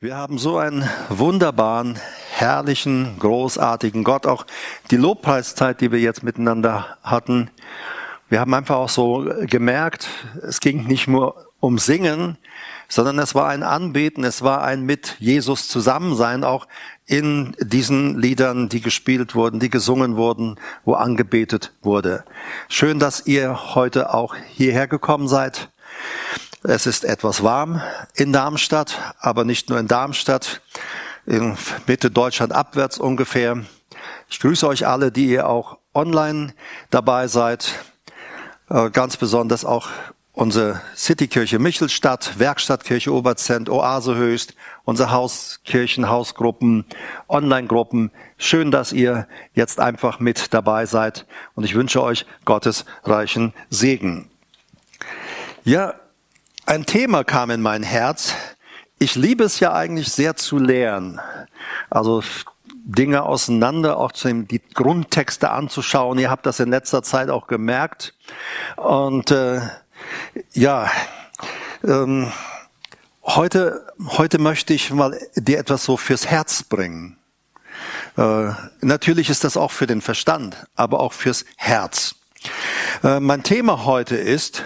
Wir haben so einen wunderbaren, herrlichen, großartigen Gott. Auch die Lobpreiszeit, die wir jetzt miteinander hatten, wir haben einfach auch so gemerkt, es ging nicht nur um Singen, sondern es war ein Anbeten, es war ein mit Jesus Zusammensein, auch in diesen Liedern, die gespielt wurden, die gesungen wurden, wo angebetet wurde. Schön, dass ihr heute auch hierher gekommen seid. Es ist etwas warm in Darmstadt, aber nicht nur in Darmstadt, in Mitte Deutschland abwärts ungefähr. Ich grüße euch alle, die ihr auch online dabei seid. Äh, ganz besonders auch unsere Citykirche Michelstadt, Werkstattkirche Oberzent, Oase Höchst, unsere Hauskirchen, Hausgruppen, Online-Gruppen. Schön, dass ihr jetzt einfach mit dabei seid und ich wünsche euch Gottes reichen Segen. Ja, ein Thema kam in mein Herz. Ich liebe es ja eigentlich sehr zu lernen. Also Dinge auseinander, auch die Grundtexte anzuschauen. Ihr habt das in letzter Zeit auch gemerkt. Und äh, ja, ähm, heute, heute möchte ich mal dir etwas so fürs Herz bringen. Äh, natürlich ist das auch für den Verstand, aber auch fürs Herz. Äh, mein Thema heute ist,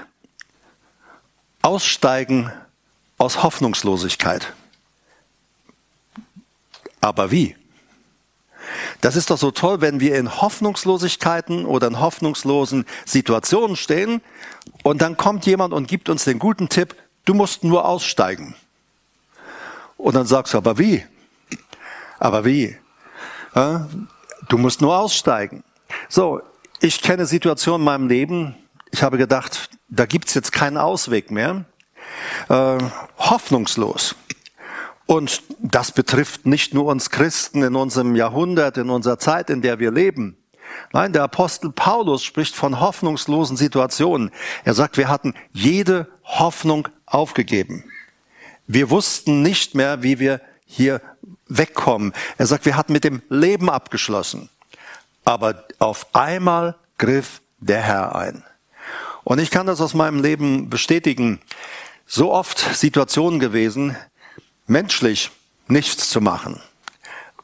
Aussteigen aus Hoffnungslosigkeit. Aber wie? Das ist doch so toll, wenn wir in Hoffnungslosigkeiten oder in hoffnungslosen Situationen stehen und dann kommt jemand und gibt uns den guten Tipp, du musst nur aussteigen. Und dann sagst du, aber wie? Aber wie? Du musst nur aussteigen. So, ich kenne Situationen in meinem Leben, ich habe gedacht, da gibt's jetzt keinen Ausweg mehr. Äh, hoffnungslos. Und das betrifft nicht nur uns Christen in unserem Jahrhundert, in unserer Zeit, in der wir leben. Nein, der Apostel Paulus spricht von hoffnungslosen Situationen. Er sagt, wir hatten jede Hoffnung aufgegeben. Wir wussten nicht mehr, wie wir hier wegkommen. Er sagt, wir hatten mit dem Leben abgeschlossen. Aber auf einmal griff der Herr ein. Und ich kann das aus meinem Leben bestätigen. So oft Situationen gewesen, menschlich nichts zu machen.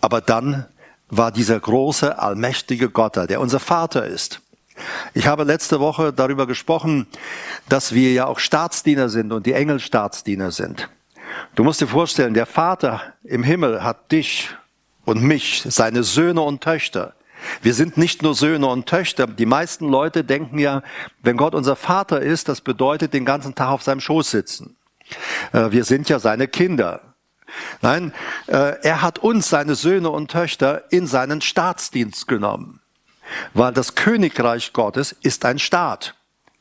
Aber dann war dieser große, allmächtige Gott da, der unser Vater ist. Ich habe letzte Woche darüber gesprochen, dass wir ja auch Staatsdiener sind und die Engel Staatsdiener sind. Du musst dir vorstellen, der Vater im Himmel hat dich und mich, seine Söhne und Töchter, wir sind nicht nur Söhne und Töchter. Die meisten Leute denken ja, wenn Gott unser Vater ist, das bedeutet den ganzen Tag auf seinem Schoß sitzen. Äh, wir sind ja seine Kinder. Nein, äh, er hat uns, seine Söhne und Töchter, in seinen Staatsdienst genommen. Weil das Königreich Gottes ist ein Staat.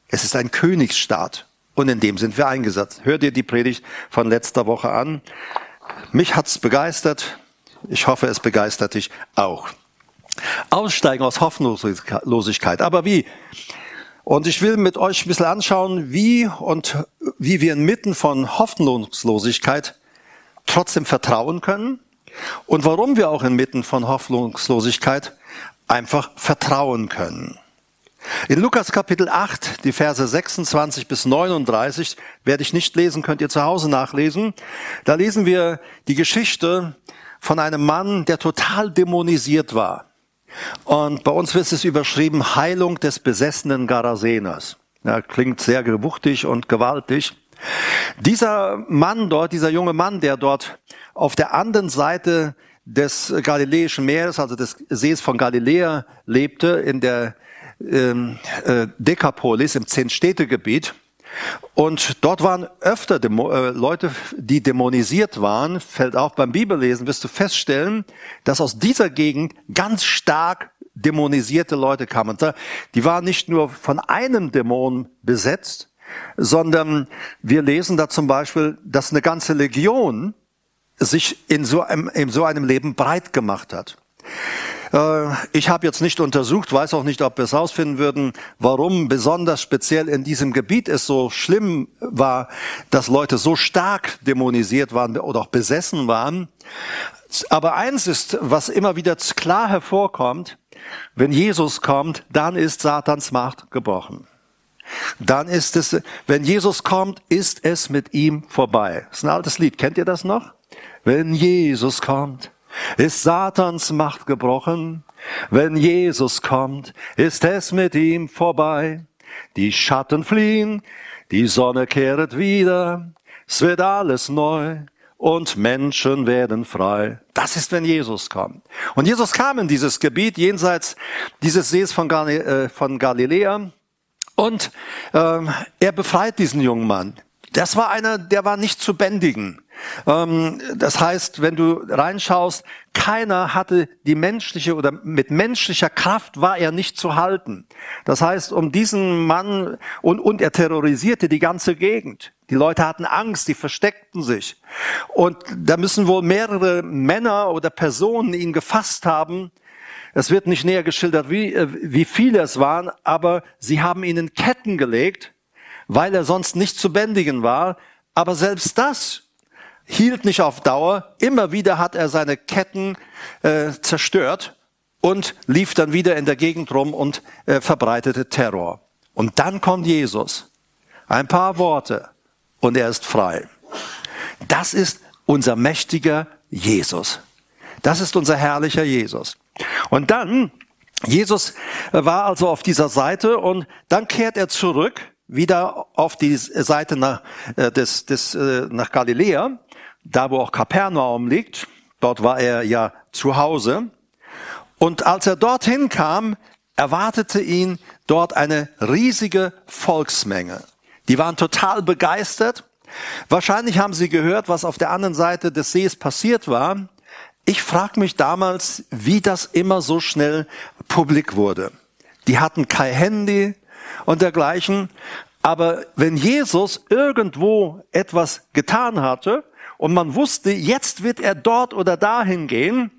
Es ist ein Königsstaat. Und in dem sind wir eingesetzt. Hör dir die Predigt von letzter Woche an. Mich hat's begeistert. Ich hoffe, es begeistert dich auch. Aussteigen aus Hoffnungslosigkeit. Aber wie? Und ich will mit euch ein bisschen anschauen, wie und wie wir inmitten von Hoffnungslosigkeit trotzdem vertrauen können und warum wir auch inmitten von Hoffnungslosigkeit einfach vertrauen können. In Lukas Kapitel 8, die Verse 26 bis 39, werde ich nicht lesen, könnt ihr zu Hause nachlesen. Da lesen wir die Geschichte von einem Mann, der total dämonisiert war. Und bei uns wird es überschrieben Heilung des besessenen Garaseners. Ja, klingt sehr gewuchtig und gewaltig. Dieser Mann dort, dieser junge Mann, der dort auf der anderen Seite des Galiläischen Meeres, also des Sees von Galiläa lebte, in der ähm, äh, Dekapolis, im Zehn-Städte-Gebiet, und dort waren öfter Dämo äh, Leute, die dämonisiert waren. Fällt auch beim Bibellesen, wirst du feststellen, dass aus dieser Gegend ganz stark dämonisierte Leute kamen. Die waren nicht nur von einem Dämon besetzt, sondern wir lesen da zum Beispiel, dass eine ganze Legion sich in so einem, in so einem Leben breit gemacht hat. Äh, ich habe jetzt nicht untersucht, weiß auch nicht, ob wir es herausfinden würden, warum besonders speziell in diesem Gebiet es so schlimm war, dass Leute so stark dämonisiert waren oder auch besessen waren. Aber eins ist, was immer wieder klar hervorkommt, wenn Jesus kommt, dann ist Satans Macht gebrochen. Dann ist es, wenn Jesus kommt, ist es mit ihm vorbei. Das ist ein altes Lied. Kennt ihr das noch? Wenn Jesus kommt, ist Satans Macht gebrochen. Wenn Jesus kommt, ist es mit ihm vorbei. Die Schatten fliehen, die Sonne kehret wieder. Es wird alles neu und Menschen werden frei. Das ist, wenn Jesus kommt. Und Jesus kam in dieses Gebiet jenseits dieses Sees von, Gal äh, von Galiläa und ähm, er befreit diesen jungen Mann. Das war einer, der war nicht zu bändigen. Ähm, das heißt, wenn du reinschaust, keiner hatte die menschliche oder mit menschlicher Kraft war er nicht zu halten. Das heißt, um diesen Mann und, und er terrorisierte die ganze Gegend. Die Leute hatten Angst, die versteckten sich. Und da müssen wohl mehrere Männer oder Personen ihn gefasst haben. Es wird nicht näher geschildert, wie, äh, wie viele es waren, aber sie haben ihn in Ketten gelegt, weil er sonst nicht zu bändigen war. Aber selbst das hielt nicht auf Dauer. Immer wieder hat er seine Ketten äh, zerstört und lief dann wieder in der Gegend rum und äh, verbreitete Terror. Und dann kommt Jesus. Ein paar Worte und er ist frei. Das ist unser mächtiger Jesus. Das ist unser herrlicher Jesus. Und dann, Jesus war also auf dieser Seite und dann kehrt er zurück wieder auf die Seite nach, äh, des, des, äh, nach Galiläa da wo auch Kapernaum liegt. Dort war er ja zu Hause. Und als er dorthin kam, erwartete ihn dort eine riesige Volksmenge. Die waren total begeistert. Wahrscheinlich haben sie gehört, was auf der anderen Seite des Sees passiert war. Ich frage mich damals, wie das immer so schnell publik wurde. Die hatten kein Handy und dergleichen. Aber wenn Jesus irgendwo etwas getan hatte, und man wusste, jetzt wird er dort oder dahin gehen.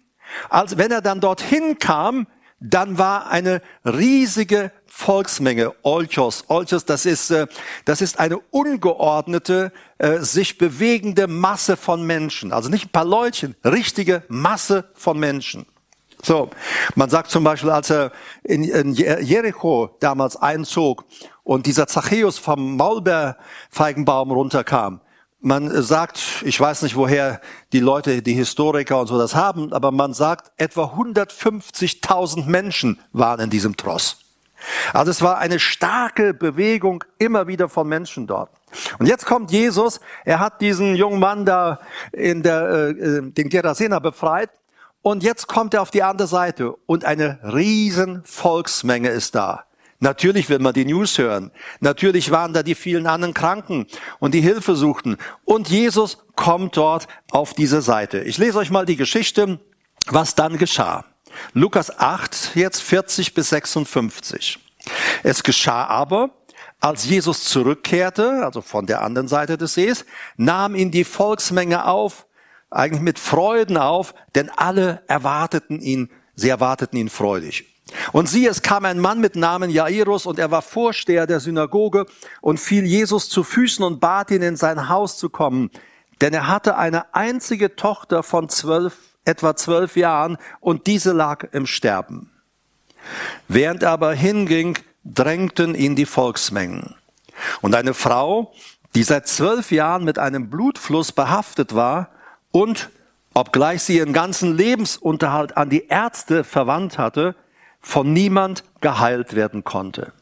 Als wenn er dann dorthin kam, dann war eine riesige Volksmenge, Olchos. Olchos, das ist, äh, das ist eine ungeordnete, äh, sich bewegende Masse von Menschen. Also nicht ein paar Leutchen, richtige Masse von Menschen. So, man sagt zum Beispiel, als er in, Jericho damals einzog und dieser Zachäus vom Maulbeerfeigenbaum runterkam, man sagt, ich weiß nicht, woher die Leute, die Historiker und so das haben, aber man sagt, etwa 150.000 Menschen waren in diesem Tross. Also es war eine starke Bewegung immer wieder von Menschen dort. Und jetzt kommt Jesus, er hat diesen jungen Mann da in der, äh, äh den Gerasena befreit und jetzt kommt er auf die andere Seite und eine riesen Volksmenge ist da. Natürlich will man die News hören. Natürlich waren da die vielen anderen Kranken und die Hilfe suchten. Und Jesus kommt dort auf diese Seite. Ich lese euch mal die Geschichte, was dann geschah. Lukas 8, jetzt 40 bis 56. Es geschah aber, als Jesus zurückkehrte, also von der anderen Seite des Sees, nahm ihn die Volksmenge auf, eigentlich mit Freuden auf, denn alle erwarteten ihn, sie erwarteten ihn freudig. Und siehe, es kam ein Mann mit Namen Jairus und er war Vorsteher der Synagoge und fiel Jesus zu Füßen und bat ihn, in sein Haus zu kommen. Denn er hatte eine einzige Tochter von zwölf, etwa zwölf Jahren und diese lag im Sterben. Während er aber hinging, drängten ihn die Volksmengen. Und eine Frau, die seit zwölf Jahren mit einem Blutfluss behaftet war und, obgleich sie ihren ganzen Lebensunterhalt an die Ärzte verwandt hatte, von niemand geheilt werden konnte.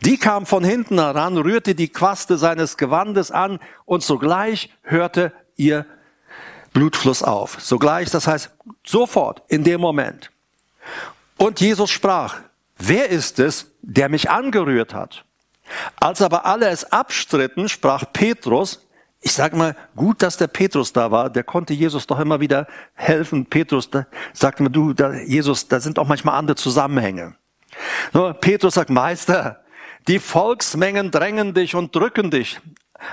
Die kam von hinten heran, rührte die Quaste seines Gewandes an und sogleich hörte ihr Blutfluss auf. Sogleich, das heißt sofort, in dem Moment. Und Jesus sprach, wer ist es, der mich angerührt hat? Als aber alle es abstritten, sprach Petrus, ich sage mal, gut, dass der Petrus da war. Der konnte Jesus doch immer wieder helfen. Petrus da, sagte mir, du, da, Jesus, da sind auch manchmal andere Zusammenhänge. Nur Petrus sagt, Meister, die Volksmengen drängen dich und drücken dich.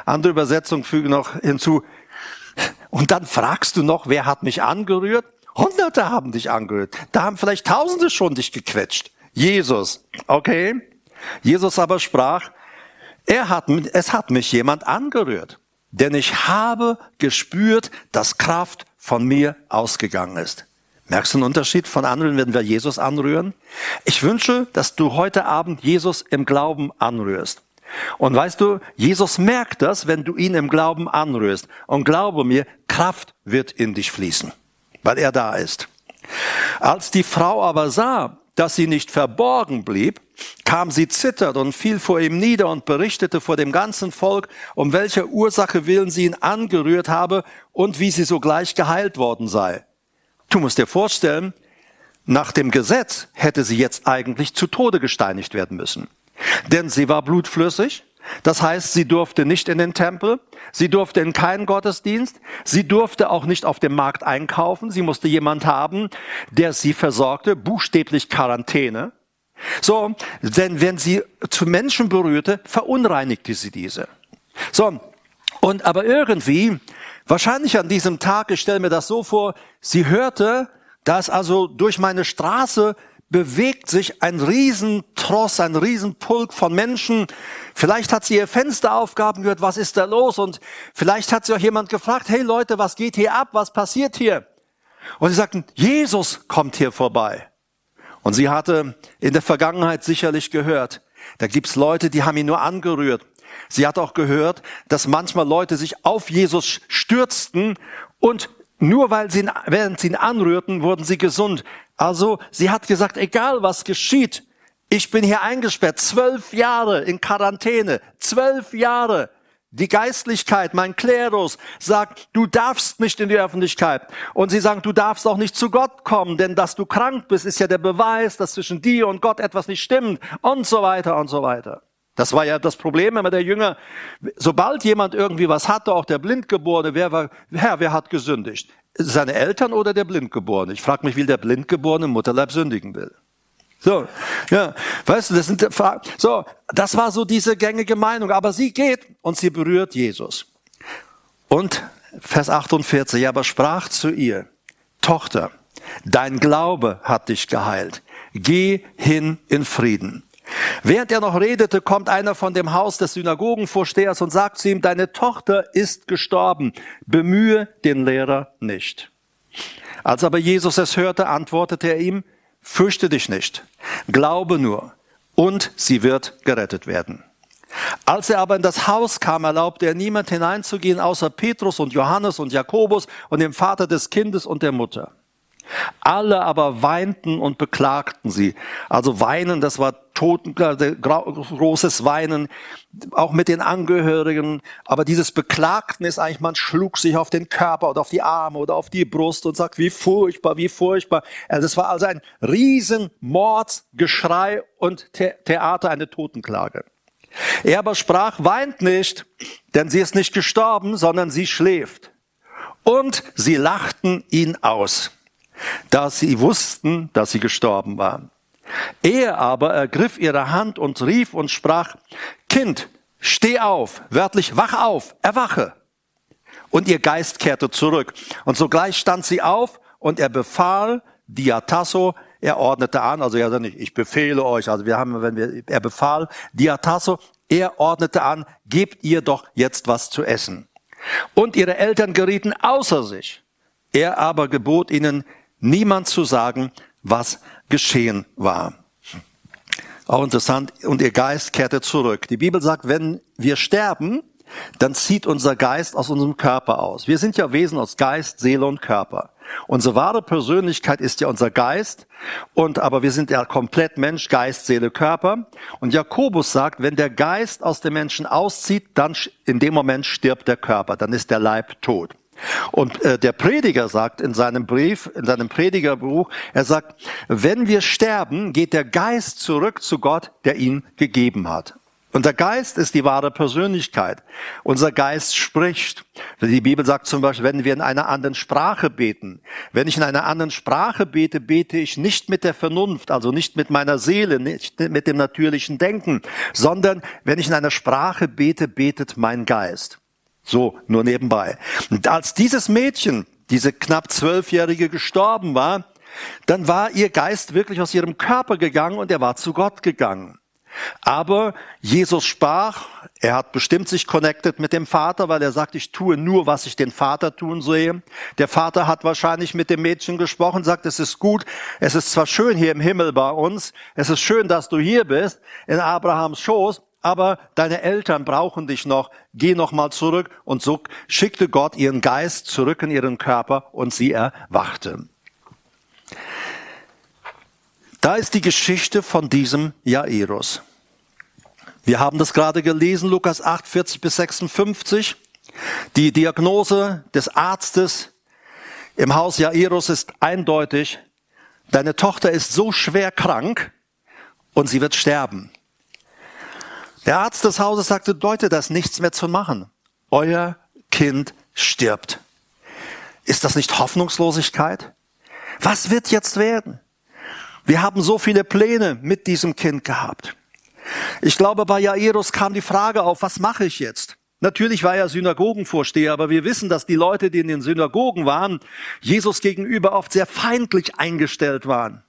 Andere Übersetzung füge noch hinzu. Und dann fragst du noch, wer hat mich angerührt? Hunderte haben dich angerührt. Da haben vielleicht Tausende schon dich gequetscht. Jesus. Okay? Jesus aber sprach, er hat, es hat mich jemand angerührt denn ich habe gespürt, dass Kraft von mir ausgegangen ist. Merkst du einen Unterschied von anderen, wenn wir Jesus anrühren? Ich wünsche, dass du heute Abend Jesus im Glauben anrührst. Und weißt du, Jesus merkt das, wenn du ihn im Glauben anrührst. Und glaube mir, Kraft wird in dich fließen, weil er da ist. Als die Frau aber sah, dass sie nicht verborgen blieb, kam sie zittert und fiel vor ihm nieder und berichtete vor dem ganzen Volk, um welche Ursache willen sie ihn angerührt habe und wie sie sogleich geheilt worden sei. Du musst dir vorstellen, nach dem Gesetz hätte sie jetzt eigentlich zu Tode gesteinigt werden müssen. Denn sie war blutflüssig. Das heißt, sie durfte nicht in den Tempel, sie durfte in keinen Gottesdienst, sie durfte auch nicht auf dem Markt einkaufen, sie musste jemand haben, der sie versorgte, buchstäblich Quarantäne. So, denn wenn sie zu Menschen berührte, verunreinigte sie diese. So, und aber irgendwie, wahrscheinlich an diesem Tag, ich stelle mir das so vor, sie hörte, dass also durch meine Straße bewegt sich ein Riesentross, ein Riesenpulk von Menschen. Vielleicht hat sie ihr Fenster aufgaben gehört, was ist da los? Und vielleicht hat sie auch jemand gefragt, hey Leute, was geht hier ab? Was passiert hier? Und sie sagten, Jesus kommt hier vorbei. Und sie hatte in der Vergangenheit sicherlich gehört, da gibt's Leute, die haben ihn nur angerührt. Sie hat auch gehört, dass manchmal Leute sich auf Jesus stürzten und nur weil sie ihn, während sie ihn anrührten, wurden sie gesund. Also sie hat gesagt, egal was geschieht, ich bin hier eingesperrt, zwölf Jahre in Quarantäne, zwölf Jahre. Die Geistlichkeit, mein Klerus, sagt, du darfst nicht in die Öffentlichkeit. Und sie sagen, du darfst auch nicht zu Gott kommen, denn dass du krank bist, ist ja der Beweis, dass zwischen dir und Gott etwas nicht stimmt und so weiter und so weiter. Das war ja das Problem immer der Jünger. Sobald jemand irgendwie was hatte, auch der Blindgeborene, wer war, Herr, wer hat gesündigt? Seine Eltern oder der Blindgeborene? Ich frage mich, wie der Blindgeborene im Mutterleib sündigen will. So, ja, weißt du, das sind. So, das war so diese gängige Meinung. Aber sie geht und sie berührt Jesus. Und Vers 48, aber sprach zu ihr, Tochter, dein Glaube hat dich geheilt. Geh hin in Frieden. Während er noch redete, kommt einer von dem Haus des Synagogenvorstehers und sagt zu ihm, deine Tochter ist gestorben, bemühe den Lehrer nicht. Als aber Jesus es hörte, antwortete er ihm, fürchte dich nicht, glaube nur, und sie wird gerettet werden. Als er aber in das Haus kam, erlaubte er niemand hineinzugehen, außer Petrus und Johannes und Jakobus und dem Vater des Kindes und der Mutter. Alle aber weinten und beklagten sie. Also weinen, das war Toten, äh, großes Weinen, auch mit den Angehörigen. Aber dieses Beklagten ist eigentlich, man schlug sich auf den Körper oder auf die Arme oder auf die Brust und sagt, wie furchtbar, wie furchtbar. Also es war also ein Riesenmordsgeschrei und Theater, eine Totenklage. Er aber sprach, weint nicht, denn sie ist nicht gestorben, sondern sie schläft. Und sie lachten ihn aus da sie wussten, dass sie gestorben waren. Er aber ergriff ihre Hand und rief und sprach, Kind, steh auf, wörtlich, wach auf, erwache. Und ihr Geist kehrte zurück. Und sogleich stand sie auf und er befahl Diatasso, er ordnete an, also er sagte nicht, ich befehle euch, also wir haben, wenn wir, er befahl Diatasso, er ordnete an, gebt ihr doch jetzt was zu essen. Und ihre Eltern gerieten außer sich. Er aber gebot ihnen, niemand zu sagen, was geschehen war. Auch interessant. Und ihr Geist kehrte zurück. Die Bibel sagt, wenn wir sterben, dann zieht unser Geist aus unserem Körper aus. Wir sind ja Wesen aus Geist, Seele und Körper. Unsere wahre Persönlichkeit ist ja unser Geist. Und, aber wir sind ja komplett Mensch, Geist, Seele, Körper. Und Jakobus sagt, wenn der Geist aus dem Menschen auszieht, dann in dem Moment stirbt der Körper. Dann ist der Leib tot. Und äh, der Prediger sagt in seinem Brief, in seinem Predigerbuch, er sagt, wenn wir sterben, geht der Geist zurück zu Gott, der ihn gegeben hat. Unser Geist ist die wahre Persönlichkeit. Unser Geist spricht. Die Bibel sagt zum Beispiel, wenn wir in einer anderen Sprache beten. Wenn ich in einer anderen Sprache bete, bete ich nicht mit der Vernunft, also nicht mit meiner Seele, nicht mit dem natürlichen Denken, sondern wenn ich in einer Sprache bete, betet mein Geist. So, nur nebenbei. Und als dieses Mädchen, diese knapp zwölfjährige gestorben war, dann war ihr Geist wirklich aus ihrem Körper gegangen und er war zu Gott gegangen. Aber Jesus sprach, er hat bestimmt sich connected mit dem Vater, weil er sagt, ich tue nur, was ich den Vater tun sehe. Der Vater hat wahrscheinlich mit dem Mädchen gesprochen, sagt, es ist gut, es ist zwar schön hier im Himmel bei uns, es ist schön, dass du hier bist, in Abrahams Schoß, aber deine Eltern brauchen dich noch, geh noch mal zurück. Und so schickte Gott ihren Geist zurück in ihren Körper und sie erwachte. Da ist die Geschichte von diesem Jairus. Wir haben das gerade gelesen, Lukas 8, 40 bis 56. Die Diagnose des Arztes im Haus Jairus ist eindeutig. Deine Tochter ist so schwer krank und sie wird sterben. Der Arzt des Hauses sagte, Leute, da ist nichts mehr zu machen. Euer Kind stirbt. Ist das nicht Hoffnungslosigkeit? Was wird jetzt werden? Wir haben so viele Pläne mit diesem Kind gehabt. Ich glaube, bei Jairus kam die Frage auf, was mache ich jetzt? Natürlich war er Synagogenvorsteher, aber wir wissen, dass die Leute, die in den Synagogen waren, Jesus gegenüber oft sehr feindlich eingestellt waren.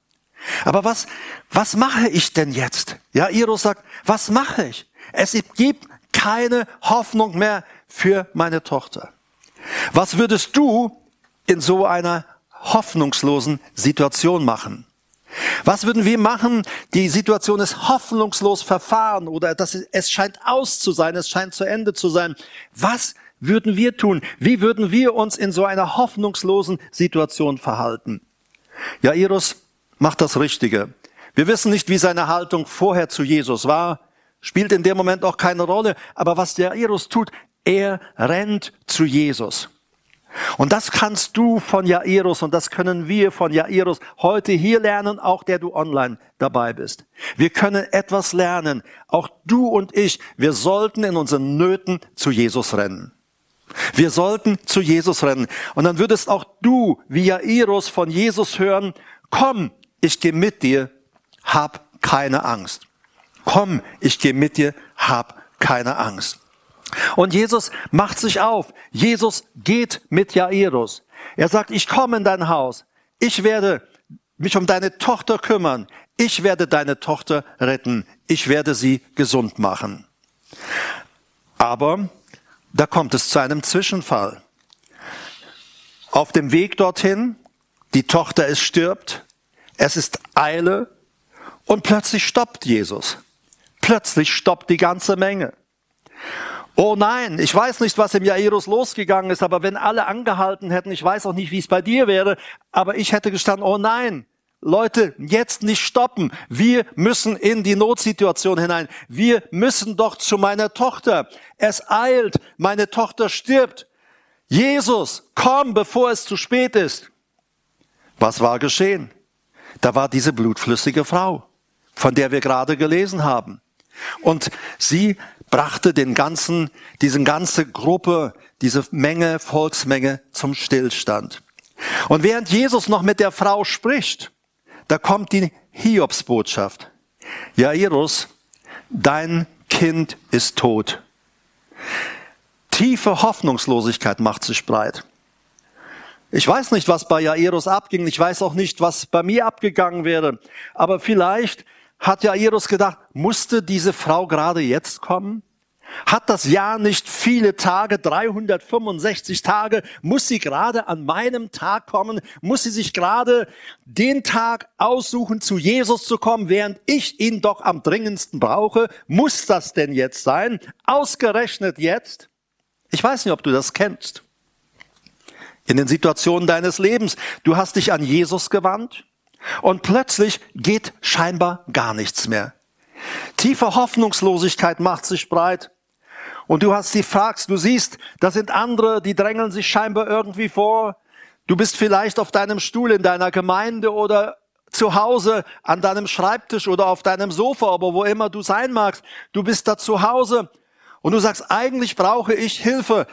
Aber was, was mache ich denn jetzt? Jairus sagt, was mache ich? Es gibt keine Hoffnung mehr für meine Tochter. Was würdest du in so einer hoffnungslosen Situation machen? Was würden wir machen? Die Situation ist hoffnungslos verfahren oder das, es scheint aus zu sein, es scheint zu Ende zu sein. Was würden wir tun? Wie würden wir uns in so einer hoffnungslosen Situation verhalten? Jairus macht das Richtige. Wir wissen nicht, wie seine Haltung vorher zu Jesus war, spielt in dem Moment auch keine Rolle, aber was Jairus tut, er rennt zu Jesus. Und das kannst du von Jairus und das können wir von Jairus heute hier lernen, auch der du online dabei bist. Wir können etwas lernen. Auch du und ich, wir sollten in unseren Nöten zu Jesus rennen. Wir sollten zu Jesus rennen. Und dann würdest auch du, wie Jairus, von Jesus hören, komm, ich gehe mit dir, hab keine Angst. Komm, ich gehe mit dir, hab keine Angst. Und Jesus macht sich auf. Jesus geht mit Jairus. Er sagt, ich komme in dein Haus. Ich werde mich um deine Tochter kümmern. Ich werde deine Tochter retten. Ich werde sie gesund machen. Aber da kommt es zu einem Zwischenfall. Auf dem Weg dorthin, die Tochter ist stirbt, es ist Eile und plötzlich stoppt Jesus. Plötzlich stoppt die ganze Menge. Oh nein, ich weiß nicht, was im Jairus losgegangen ist, aber wenn alle angehalten hätten, ich weiß auch nicht, wie es bei dir wäre, aber ich hätte gestanden, oh nein, Leute, jetzt nicht stoppen. Wir müssen in die Notsituation hinein. Wir müssen doch zu meiner Tochter. Es eilt, meine Tochter stirbt. Jesus, komm, bevor es zu spät ist. Was war geschehen? Da war diese blutflüssige Frau, von der wir gerade gelesen haben. Und sie brachte den ganzen, diese ganze Gruppe, diese Menge, Volksmenge zum Stillstand. Und während Jesus noch mit der Frau spricht, da kommt die Hiobsbotschaft. Jairus, dein Kind ist tot. Tiefe Hoffnungslosigkeit macht sich breit. Ich weiß nicht, was bei Jairus abging. Ich weiß auch nicht, was bei mir abgegangen wäre. Aber vielleicht hat Jairus gedacht, musste diese Frau gerade jetzt kommen? Hat das Jahr nicht viele Tage, 365 Tage? Muss sie gerade an meinem Tag kommen? Muss sie sich gerade den Tag aussuchen, zu Jesus zu kommen, während ich ihn doch am dringendsten brauche? Muss das denn jetzt sein? Ausgerechnet jetzt? Ich weiß nicht, ob du das kennst. In den Situationen deines Lebens, du hast dich an Jesus gewandt, und plötzlich geht scheinbar gar nichts mehr. Tiefe Hoffnungslosigkeit macht sich breit. Und du hast sie fragst, du siehst, da sind andere, die drängeln sich scheinbar irgendwie vor. Du bist vielleicht auf deinem Stuhl in deiner Gemeinde oder zu Hause an deinem Schreibtisch oder auf deinem Sofa, aber wo immer du sein magst. Du bist da zu Hause und du sagst, eigentlich brauche ich Hilfe.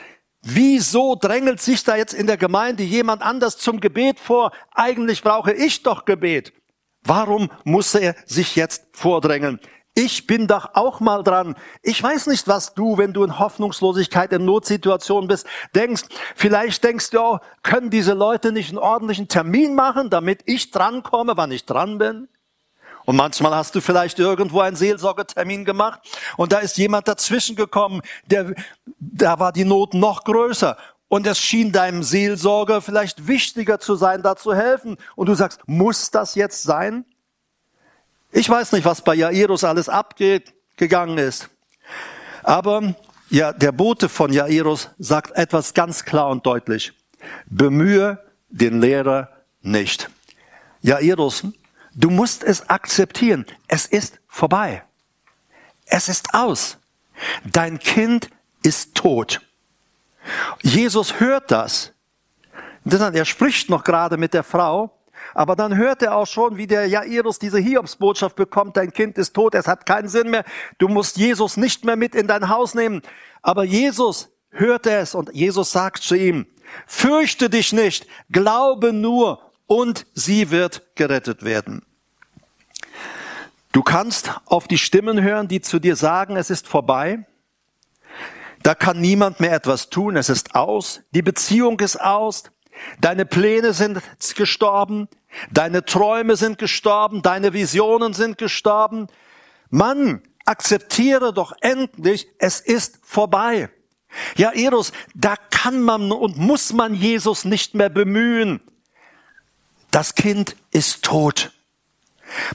Wieso drängelt sich da jetzt in der Gemeinde jemand anders zum Gebet vor? Eigentlich brauche ich doch Gebet. Warum muss er sich jetzt vordrängeln? Ich bin doch auch mal dran. Ich weiß nicht, was du, wenn du in Hoffnungslosigkeit, in Notsituationen bist, denkst. Vielleicht denkst du, oh, können diese Leute nicht einen ordentlichen Termin machen, damit ich drankomme, wann ich dran bin? Und manchmal hast du vielleicht irgendwo einen Seelsorgetermin gemacht und da ist jemand dazwischen gekommen, der, da war die Not noch größer. Und es schien deinem Seelsorger vielleicht wichtiger zu sein, da zu helfen. Und du sagst, muss das jetzt sein? Ich weiß nicht, was bei Jairus alles abgegangen ist. Aber ja, der Bote von Jairus sagt etwas ganz klar und deutlich. Bemühe den Lehrer nicht. Jairus, du musst es akzeptieren. Es ist vorbei. Es ist aus. Dein Kind ist tot. Jesus hört das. Er spricht noch gerade mit der Frau aber dann hört er auch schon, wie der Jairus diese Hiobsbotschaft bekommt, dein Kind ist tot, es hat keinen Sinn mehr, du musst Jesus nicht mehr mit in dein Haus nehmen. Aber Jesus hört es und Jesus sagt zu ihm, fürchte dich nicht, glaube nur und sie wird gerettet werden. Du kannst auf die Stimmen hören, die zu dir sagen, es ist vorbei. Da kann niemand mehr etwas tun, es ist aus. Die Beziehung ist aus. Deine Pläne sind gestorben. Deine Träume sind gestorben, deine Visionen sind gestorben. Mann, akzeptiere doch endlich, es ist vorbei. Ja, Eros, da kann man und muss man Jesus nicht mehr bemühen. Das Kind ist tot.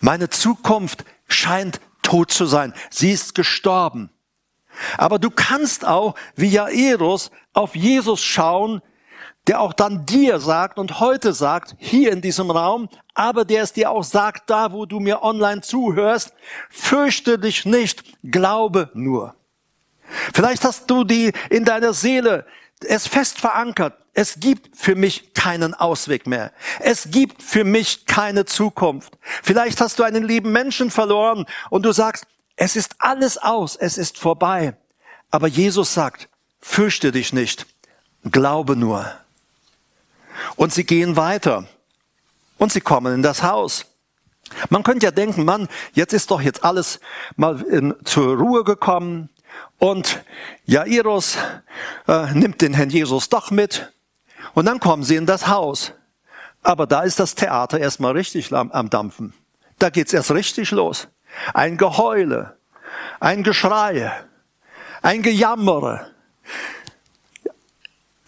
Meine Zukunft scheint tot zu sein. Sie ist gestorben. Aber du kannst auch, wie Jairus, auf Jesus schauen, der auch dann dir sagt und heute sagt, hier in diesem Raum, aber der es dir auch sagt, da wo du mir online zuhörst, fürchte dich nicht, glaube nur. Vielleicht hast du die in deiner Seele es fest verankert. Es gibt für mich keinen Ausweg mehr. Es gibt für mich keine Zukunft. Vielleicht hast du einen lieben Menschen verloren und du sagst, es ist alles aus, es ist vorbei. Aber Jesus sagt, fürchte dich nicht, glaube nur. Und sie gehen weiter. Und sie kommen in das Haus. Man könnte ja denken, Mann, jetzt ist doch jetzt alles mal in, zur Ruhe gekommen. Und Jairus äh, nimmt den Herrn Jesus doch mit. Und dann kommen sie in das Haus. Aber da ist das Theater erstmal richtig am, am Dampfen. Da geht's erst richtig los. Ein Geheule, ein Geschrei, ein Gejammere.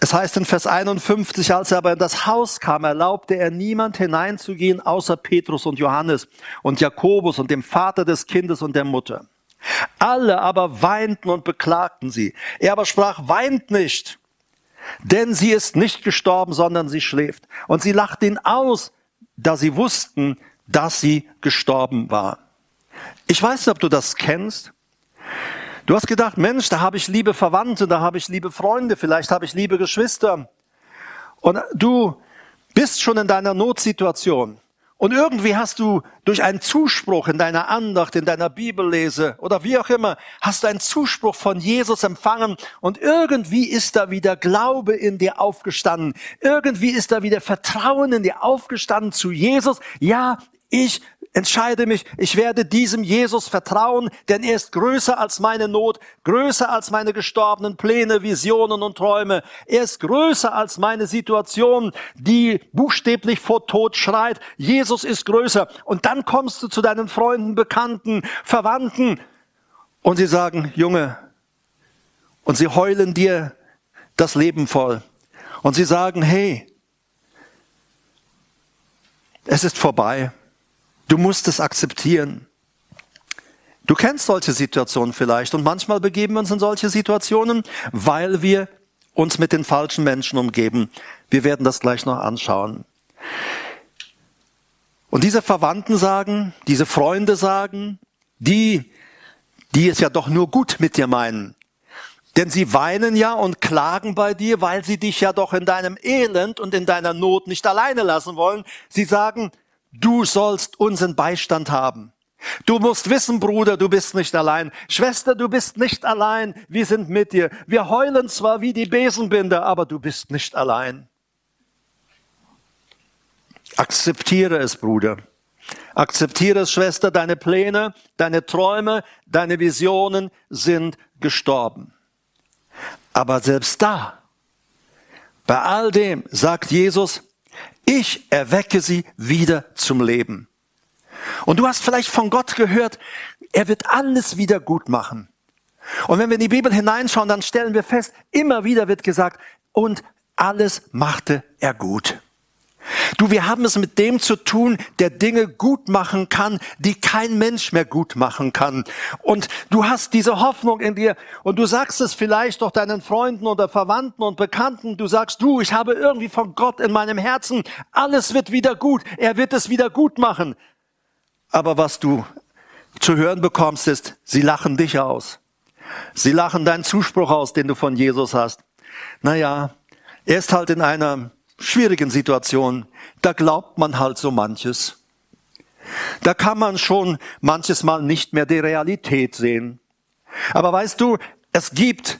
Es heißt in Vers 51, als er aber in das Haus kam, erlaubte er niemand hineinzugehen, außer Petrus und Johannes und Jakobus und dem Vater des Kindes und der Mutter. Alle aber weinten und beklagten sie. Er aber sprach, weint nicht, denn sie ist nicht gestorben, sondern sie schläft. Und sie lachten ihn aus, da sie wussten, dass sie gestorben war. Ich weiß nicht, ob du das kennst. Du hast gedacht, Mensch, da habe ich liebe Verwandte, da habe ich liebe Freunde, vielleicht habe ich liebe Geschwister. Und du bist schon in deiner Notsituation. Und irgendwie hast du durch einen Zuspruch in deiner Andacht, in deiner Bibellese oder wie auch immer, hast du einen Zuspruch von Jesus empfangen und irgendwie ist da wieder Glaube in dir aufgestanden. Irgendwie ist da wieder Vertrauen in dir aufgestanden zu Jesus. Ja, ich entscheide mich, ich werde diesem Jesus vertrauen, denn er ist größer als meine Not, größer als meine gestorbenen Pläne, Visionen und Träume. Er ist größer als meine Situation, die buchstäblich vor Tod schreit. Jesus ist größer. Und dann kommst du zu deinen Freunden, Bekannten, Verwandten und sie sagen, Junge, und sie heulen dir das Leben voll. Und sie sagen, hey, es ist vorbei. Du musst es akzeptieren. Du kennst solche Situationen vielleicht und manchmal begeben wir uns in solche Situationen, weil wir uns mit den falschen Menschen umgeben. Wir werden das gleich noch anschauen. Und diese Verwandten sagen, diese Freunde sagen, die, die es ja doch nur gut mit dir meinen. Denn sie weinen ja und klagen bei dir, weil sie dich ja doch in deinem Elend und in deiner Not nicht alleine lassen wollen. Sie sagen, Du sollst unseren Beistand haben. Du musst wissen, Bruder, du bist nicht allein. Schwester, du bist nicht allein. Wir sind mit dir. Wir heulen zwar wie die Besenbinder, aber du bist nicht allein. Akzeptiere es, Bruder. Akzeptiere es, Schwester, deine Pläne, deine Träume, deine Visionen sind gestorben. Aber selbst da, bei all dem, sagt Jesus, ich erwecke sie wieder zum Leben. Und du hast vielleicht von Gott gehört, er wird alles wieder gut machen. Und wenn wir in die Bibel hineinschauen, dann stellen wir fest, immer wieder wird gesagt, und alles machte er gut. Du, wir haben es mit dem zu tun, der Dinge gut machen kann, die kein Mensch mehr gut machen kann. Und du hast diese Hoffnung in dir und du sagst es vielleicht doch deinen Freunden oder Verwandten und Bekannten. Du sagst, du, ich habe irgendwie von Gott in meinem Herzen, alles wird wieder gut. Er wird es wieder gut machen. Aber was du zu hören bekommst, ist, sie lachen dich aus. Sie lachen deinen Zuspruch aus, den du von Jesus hast. Naja, er ist halt in einer schwierigen Situation. Da glaubt man halt so manches. Da kann man schon manches Mal nicht mehr die Realität sehen. Aber weißt du, es gibt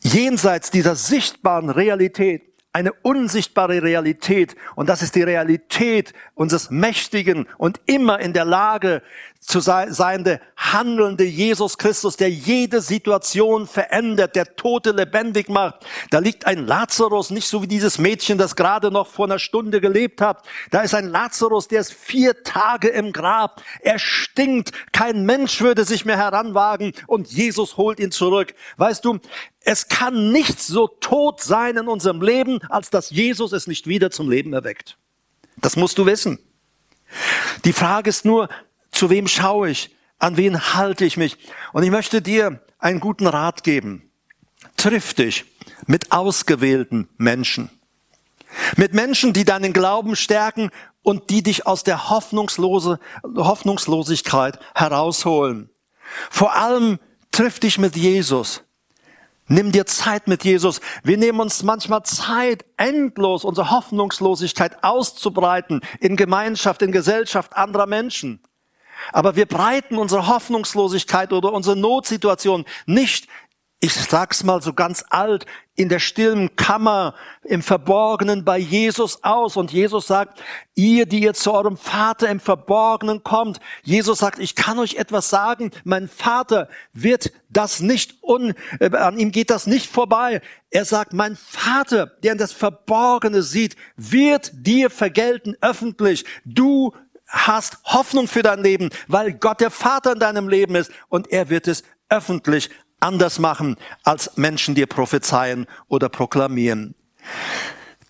jenseits dieser sichtbaren Realität eine unsichtbare Realität. Und das ist die Realität unseres mächtigen und immer in der Lage zu seiende, handelnde Jesus Christus, der jede Situation verändert, der Tote lebendig macht. Da liegt ein Lazarus, nicht so wie dieses Mädchen, das gerade noch vor einer Stunde gelebt hat. Da ist ein Lazarus, der ist vier Tage im Grab. Er stinkt. Kein Mensch würde sich mehr heranwagen und Jesus holt ihn zurück. Weißt du, es kann nichts so tot sein in unserem Leben, als dass Jesus es nicht wieder zum Leben erweckt. Das musst du wissen. Die Frage ist nur, zu wem schaue ich? An wen halte ich mich? Und ich möchte dir einen guten Rat geben. Triff dich mit ausgewählten Menschen. Mit Menschen, die deinen Glauben stärken und die dich aus der Hoffnungslose, Hoffnungslosigkeit herausholen. Vor allem triff dich mit Jesus. Nimm dir Zeit mit Jesus. Wir nehmen uns manchmal Zeit, endlos unsere Hoffnungslosigkeit auszubreiten in Gemeinschaft, in Gesellschaft anderer Menschen. Aber wir breiten unsere Hoffnungslosigkeit oder unsere Notsituation nicht ich sag's mal so ganz alt, in der stillen Kammer, im Verborgenen bei Jesus aus. Und Jesus sagt, ihr, die ihr zu eurem Vater im Verborgenen kommt, Jesus sagt, ich kann euch etwas sagen, mein Vater wird das nicht un, äh, an ihm geht das nicht vorbei. Er sagt, mein Vater, der in das Verborgene sieht, wird dir vergelten öffentlich. Du hast Hoffnung für dein Leben, weil Gott der Vater in deinem Leben ist und er wird es öffentlich anders machen, als Menschen dir prophezeien oder proklamieren.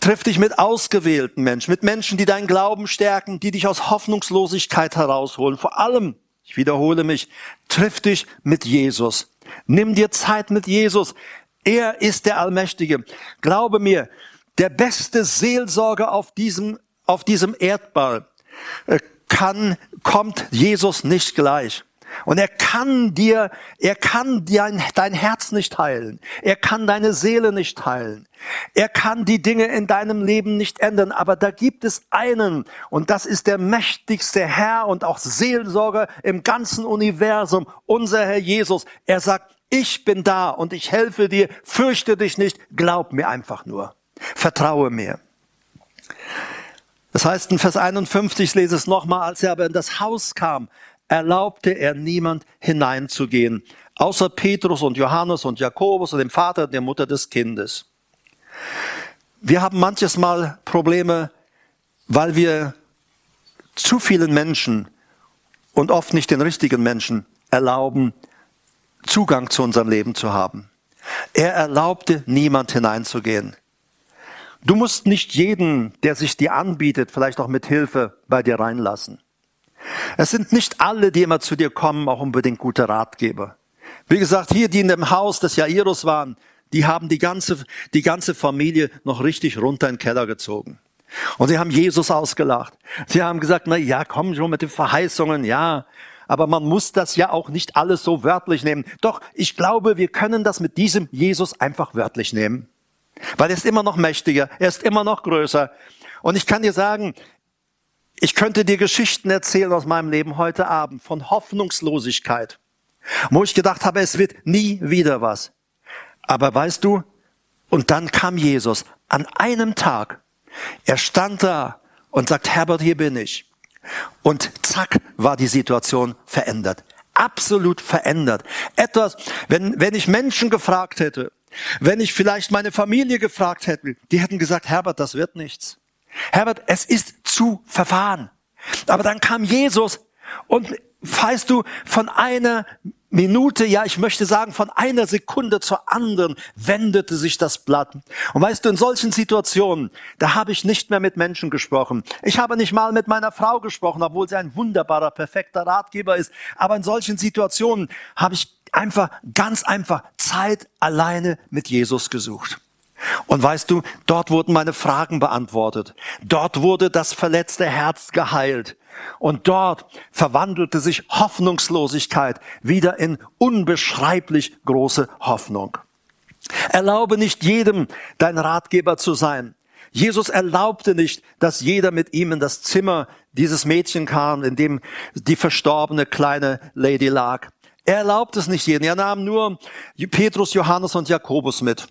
Triff dich mit ausgewählten Menschen, mit Menschen, die deinen Glauben stärken, die dich aus Hoffnungslosigkeit herausholen. Vor allem, ich wiederhole mich, triff dich mit Jesus. Nimm dir Zeit mit Jesus. Er ist der Allmächtige. Glaube mir, der beste Seelsorger auf diesem, auf diesem Erdball kann, kommt Jesus nicht gleich. Und er kann dir, er kann dein, dein Herz nicht heilen. Er kann deine Seele nicht heilen. Er kann die Dinge in deinem Leben nicht ändern. Aber da gibt es einen, und das ist der mächtigste Herr und auch Seelsorger im ganzen Universum, unser Herr Jesus. Er sagt, ich bin da und ich helfe dir, fürchte dich nicht, glaub mir einfach nur. Vertraue mir. Das heißt in Vers 51, ich lese es nochmal, als er aber in das Haus kam, erlaubte er niemand hineinzugehen, außer Petrus und Johannes und Jakobus und dem Vater und der Mutter des Kindes. Wir haben manches Mal Probleme, weil wir zu vielen Menschen und oft nicht den richtigen Menschen erlauben, Zugang zu unserem Leben zu haben. Er erlaubte niemand hineinzugehen. Du musst nicht jeden, der sich dir anbietet, vielleicht auch mit Hilfe bei dir reinlassen. Es sind nicht alle, die immer zu dir kommen, auch unbedingt gute Ratgeber. Wie gesagt, hier, die in dem Haus des Jairus waren, die haben die ganze, die ganze Familie noch richtig runter in den Keller gezogen. Und sie haben Jesus ausgelacht. Sie haben gesagt, na ja, komm schon mit den Verheißungen, ja. Aber man muss das ja auch nicht alles so wörtlich nehmen. Doch, ich glaube, wir können das mit diesem Jesus einfach wörtlich nehmen. Weil er ist immer noch mächtiger, er ist immer noch größer. Und ich kann dir sagen, ich könnte dir Geschichten erzählen aus meinem Leben heute Abend von Hoffnungslosigkeit, wo ich gedacht habe, es wird nie wieder was. Aber weißt du, und dann kam Jesus an einem Tag. Er stand da und sagt, Herbert, hier bin ich. Und zack, war die Situation verändert. Absolut verändert. Etwas, wenn, wenn ich Menschen gefragt hätte, wenn ich vielleicht meine Familie gefragt hätte, die hätten gesagt, Herbert, das wird nichts. Herbert, es ist zu verfahren. Aber dann kam Jesus Und weißt du, von einer Minute, ja, ich möchte sagen, von einer Sekunde zur anderen wendete sich das Blatt. Und weißt du, in solchen Situationen, da habe ich nicht mehr mit Menschen gesprochen. Ich habe nicht mal mit meiner Frau gesprochen, obwohl sie ein wunderbarer, perfekter Ratgeber ist. Aber in solchen Situationen habe ich einfach, ganz einfach Zeit alleine mit Jesus gesucht. Und weißt du, dort wurden meine Fragen beantwortet. Dort wurde das verletzte Herz geheilt. Und dort verwandelte sich Hoffnungslosigkeit wieder in unbeschreiblich große Hoffnung. Erlaube nicht jedem, dein Ratgeber zu sein. Jesus erlaubte nicht, dass jeder mit ihm in das Zimmer dieses Mädchen kam, in dem die verstorbene kleine Lady lag. Er erlaubt es nicht jedem. Er nahm nur Petrus, Johannes und Jakobus mit.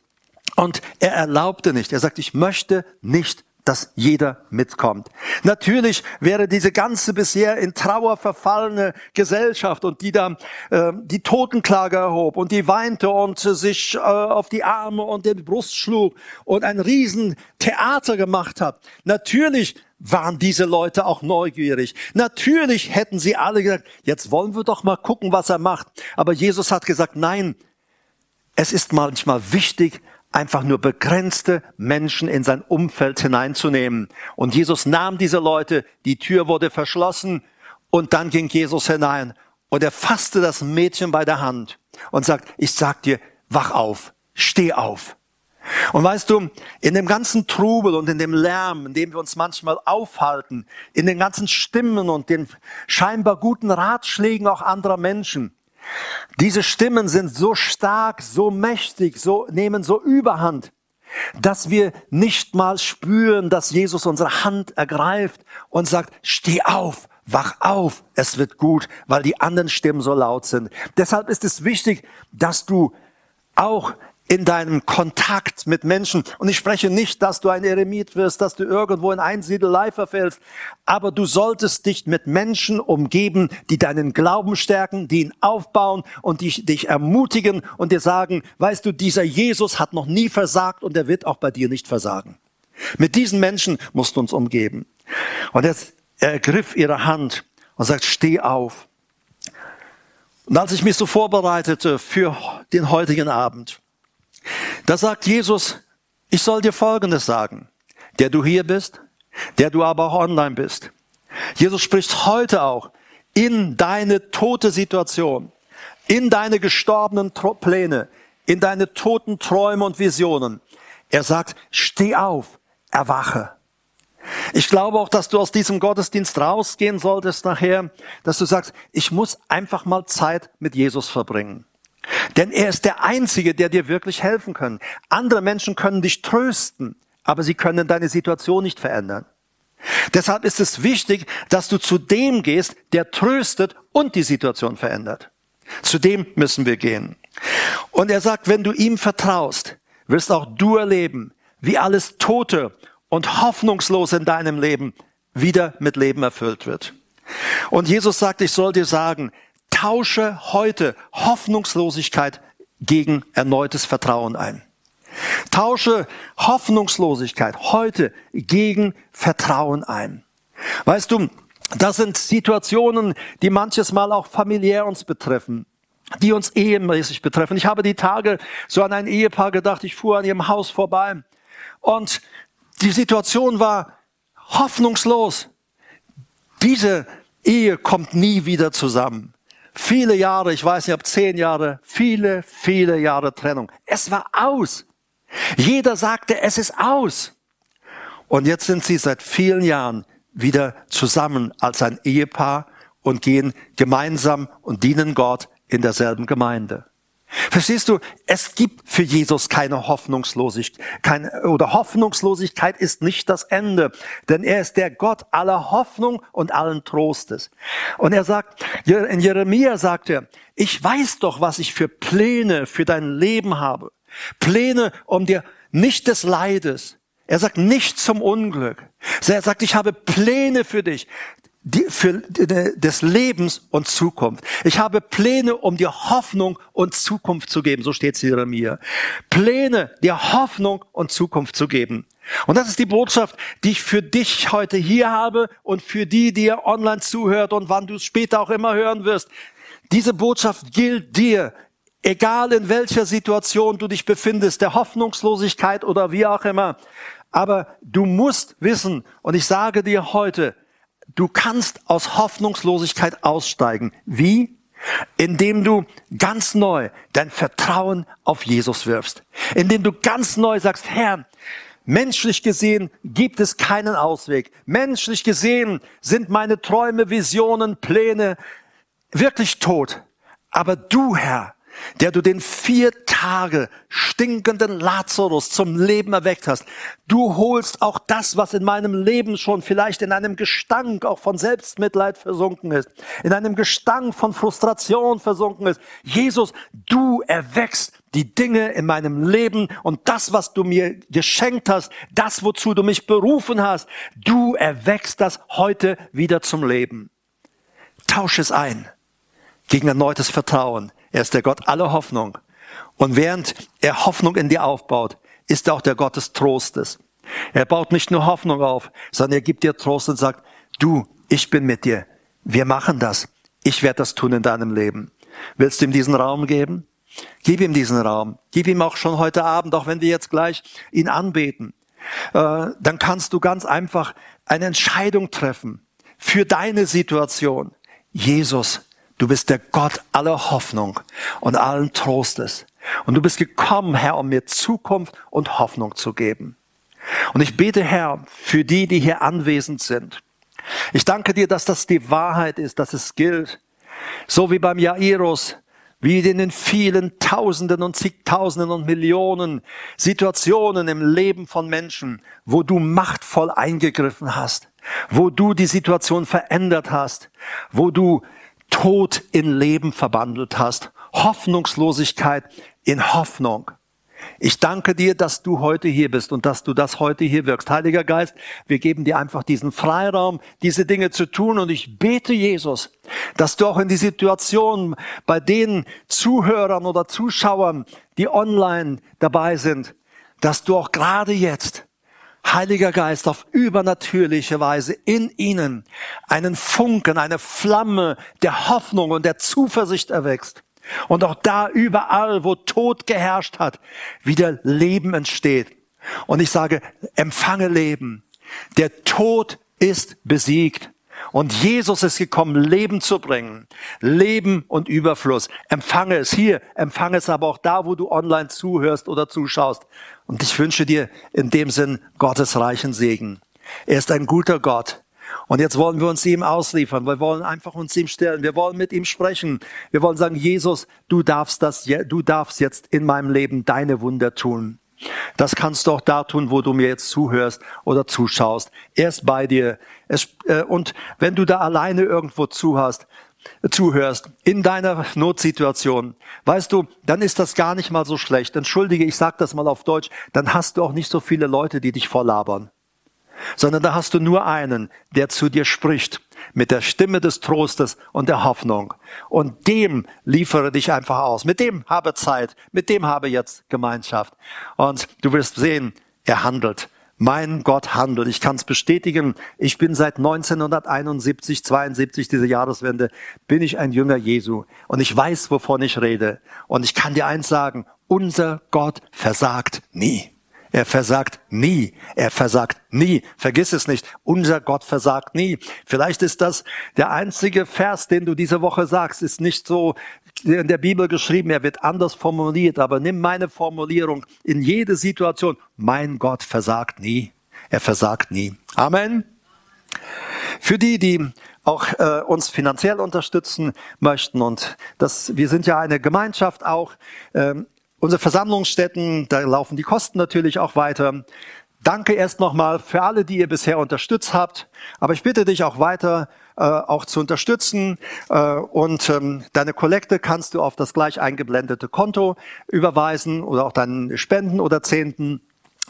Und er erlaubte nicht. Er sagt, ich möchte nicht dass jeder mitkommt. Natürlich wäre diese ganze bisher in Trauer verfallene Gesellschaft und die da äh, die Totenklage erhob und die weinte und sich äh, auf die Arme und den Brust schlug und ein Riesentheater gemacht hat. Natürlich waren diese Leute auch neugierig. Natürlich hätten sie alle gesagt, jetzt wollen wir doch mal gucken, was er macht. Aber Jesus hat gesagt, nein, es ist manchmal wichtig, einfach nur begrenzte Menschen in sein Umfeld hineinzunehmen. Und Jesus nahm diese Leute, die Tür wurde verschlossen und dann ging Jesus hinein und er fasste das Mädchen bei der Hand und sagt, ich sag dir, wach auf, steh auf. Und weißt du, in dem ganzen Trubel und in dem Lärm, in dem wir uns manchmal aufhalten, in den ganzen Stimmen und den scheinbar guten Ratschlägen auch anderer Menschen, diese Stimmen sind so stark, so mächtig, so, nehmen so Überhand, dass wir nicht mal spüren, dass Jesus unsere Hand ergreift und sagt, steh auf, wach auf, es wird gut, weil die anderen Stimmen so laut sind. Deshalb ist es wichtig, dass du auch in deinem Kontakt mit Menschen. Und ich spreche nicht, dass du ein Eremit wirst, dass du irgendwo in Einsiedelei verfällst, aber du solltest dich mit Menschen umgeben, die deinen Glauben stärken, die ihn aufbauen und die dich ermutigen und dir sagen, weißt du, dieser Jesus hat noch nie versagt und er wird auch bei dir nicht versagen. Mit diesen Menschen musst du uns umgeben. Und jetzt ergriff ihre Hand und sagt, steh auf. Und als ich mich so vorbereitete für den heutigen Abend, da sagt Jesus, ich soll dir Folgendes sagen, der du hier bist, der du aber auch online bist. Jesus spricht heute auch in deine tote Situation, in deine gestorbenen Pläne, in deine toten Träume und Visionen. Er sagt, steh auf, erwache. Ich glaube auch, dass du aus diesem Gottesdienst rausgehen solltest nachher, dass du sagst, ich muss einfach mal Zeit mit Jesus verbringen. Denn er ist der Einzige, der dir wirklich helfen kann. Andere Menschen können dich trösten, aber sie können deine Situation nicht verändern. Deshalb ist es wichtig, dass du zu dem gehst, der tröstet und die Situation verändert. Zu dem müssen wir gehen. Und er sagt, wenn du ihm vertraust, wirst auch du erleben, wie alles Tote und Hoffnungslose in deinem Leben wieder mit Leben erfüllt wird. Und Jesus sagt, ich soll dir sagen, tausche heute Hoffnungslosigkeit gegen erneutes Vertrauen ein. Tausche Hoffnungslosigkeit heute gegen Vertrauen ein. Weißt du, das sind Situationen, die manches Mal auch familiär uns betreffen, die uns ehemäßig betreffen. Ich habe die Tage so an ein Ehepaar gedacht, ich fuhr an ihrem Haus vorbei und die Situation war hoffnungslos. Diese Ehe kommt nie wieder zusammen. Viele Jahre, ich weiß nicht, ob zehn Jahre, viele, viele Jahre Trennung. Es war aus. Jeder sagte, es ist aus. Und jetzt sind sie seit vielen Jahren wieder zusammen als ein Ehepaar und gehen gemeinsam und dienen Gott in derselben Gemeinde. Verstehst du? Es gibt für Jesus keine Hoffnungslosigkeit. Keine, oder Hoffnungslosigkeit ist nicht das Ende. Denn er ist der Gott aller Hoffnung und allen Trostes. Und er sagt, in Jeremia sagt er, ich weiß doch, was ich für Pläne für dein Leben habe. Pläne um dir nicht des Leides. Er sagt nicht zum Unglück. Er sagt, ich habe Pläne für dich für des Lebens und Zukunft. Ich habe Pläne, um dir Hoffnung und Zukunft zu geben. So steht es hier mir. Pläne, dir Hoffnung und Zukunft zu geben. Und das ist die Botschaft, die ich für dich heute hier habe und für die, die ihr online zuhört und wann du es später auch immer hören wirst. Diese Botschaft gilt dir, egal in welcher Situation du dich befindest, der Hoffnungslosigkeit oder wie auch immer. Aber du musst wissen, und ich sage dir heute, du kannst aus Hoffnungslosigkeit aussteigen. Wie? Indem du ganz neu dein Vertrauen auf Jesus wirfst. Indem du ganz neu sagst, Herr, Menschlich gesehen gibt es keinen Ausweg. Menschlich gesehen sind meine Träume, Visionen, Pläne wirklich tot. Aber du, Herr, der du den vier Tage stinkenden Lazarus zum Leben erweckt hast. Du holst auch das, was in meinem Leben schon vielleicht in einem Gestank auch von Selbstmitleid versunken ist, in einem Gestank von Frustration versunken ist. Jesus, du erweckst die Dinge in meinem Leben und das, was du mir geschenkt hast, das, wozu du mich berufen hast, du erweckst das heute wieder zum Leben. Tausch es ein gegen erneutes Vertrauen er ist der Gott aller Hoffnung. Und während er Hoffnung in dir aufbaut, ist er auch der Gott des Trostes. Er baut nicht nur Hoffnung auf, sondern er gibt dir Trost und sagt, du, ich bin mit dir. Wir machen das. Ich werde das tun in deinem Leben. Willst du ihm diesen Raum geben? Gib ihm diesen Raum. Gib ihm auch schon heute Abend, auch wenn wir jetzt gleich ihn anbeten. Äh, dann kannst du ganz einfach eine Entscheidung treffen für deine Situation. Jesus, Du bist der Gott aller Hoffnung und allen Trostes. Und du bist gekommen, Herr, um mir Zukunft und Hoffnung zu geben. Und ich bete, Herr, für die, die hier anwesend sind. Ich danke dir, dass das die Wahrheit ist, dass es gilt. So wie beim Jairus, wie in den vielen Tausenden und zigtausenden und Millionen Situationen im Leben von Menschen, wo du machtvoll eingegriffen hast, wo du die Situation verändert hast, wo du Tod in Leben verwandelt hast, Hoffnungslosigkeit in Hoffnung. Ich danke dir, dass du heute hier bist und dass du das heute hier wirkst. Heiliger Geist, wir geben dir einfach diesen Freiraum, diese Dinge zu tun. Und ich bete, Jesus, dass du auch in die Situation bei den Zuhörern oder Zuschauern, die online dabei sind, dass du auch gerade jetzt Heiliger Geist auf übernatürliche Weise in ihnen einen Funken, eine Flamme der Hoffnung und der Zuversicht erwächst. Und auch da überall, wo Tod geherrscht hat, wieder Leben entsteht. Und ich sage, empfange Leben. Der Tod ist besiegt. Und Jesus ist gekommen, Leben zu bringen. Leben und Überfluss. Empfange es hier, empfange es aber auch da, wo du online zuhörst oder zuschaust. Und ich wünsche dir in dem Sinn Gottes reichen Segen. Er ist ein guter Gott. Und jetzt wollen wir uns ihm ausliefern. Wir wollen einfach uns ihm stellen. Wir wollen mit ihm sprechen. Wir wollen sagen, Jesus, du darfst das, du darfst jetzt in meinem Leben deine Wunder tun. Das kannst du auch da tun, wo du mir jetzt zuhörst oder zuschaust. Er ist bei dir. Äh, und wenn du da alleine irgendwo zuhast, zuhörst in deiner Notsituation, weißt du, dann ist das gar nicht mal so schlecht. Entschuldige, ich sag das mal auf Deutsch, dann hast du auch nicht so viele Leute, die dich vorlabern sondern da hast du nur einen, der zu dir spricht mit der Stimme des Trostes und der Hoffnung. Und dem liefere dich einfach aus. Mit dem habe Zeit. Mit dem habe jetzt Gemeinschaft. Und du wirst sehen, er handelt. Mein Gott handelt. Ich kann es bestätigen. Ich bin seit 1971, 72, diese Jahreswende, bin ich ein Jünger Jesu. Und ich weiß, wovon ich rede. Und ich kann dir eins sagen. Unser Gott versagt nie. Er versagt nie. Er versagt nie. Vergiss es nicht. Unser Gott versagt nie. Vielleicht ist das der einzige Vers, den du diese Woche sagst, ist nicht so in der Bibel geschrieben. Er wird anders formuliert. Aber nimm meine Formulierung in jede Situation. Mein Gott versagt nie. Er versagt nie. Amen. Für die, die auch äh, uns finanziell unterstützen möchten und das, wir sind ja eine Gemeinschaft auch. Ähm, Unsere Versammlungsstätten, da laufen die Kosten natürlich auch weiter. Danke erst nochmal für alle, die ihr bisher unterstützt habt. Aber ich bitte dich auch weiter, äh, auch zu unterstützen. Äh, und ähm, deine Kollekte kannst du auf das gleich eingeblendete Konto überweisen oder auch deinen Spenden oder Zehnten.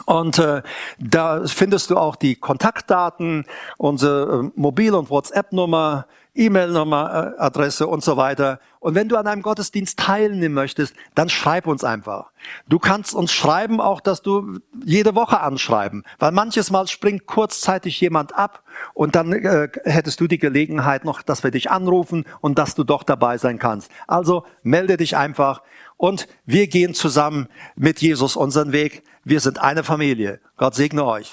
Und äh, da findest du auch die Kontaktdaten, unsere äh, Mobil- und WhatsApp-Nummer, E-Mail-Nummer, äh, Adresse und so weiter. Und wenn du an einem Gottesdienst teilnehmen möchtest, dann schreib uns einfach. Du kannst uns schreiben, auch dass du jede Woche anschreiben, weil manches Mal springt kurzzeitig jemand ab und dann äh, hättest du die Gelegenheit noch, dass wir dich anrufen und dass du doch dabei sein kannst. Also melde dich einfach und wir gehen zusammen mit Jesus unseren Weg. Wir sind eine Familie. Gott segne euch.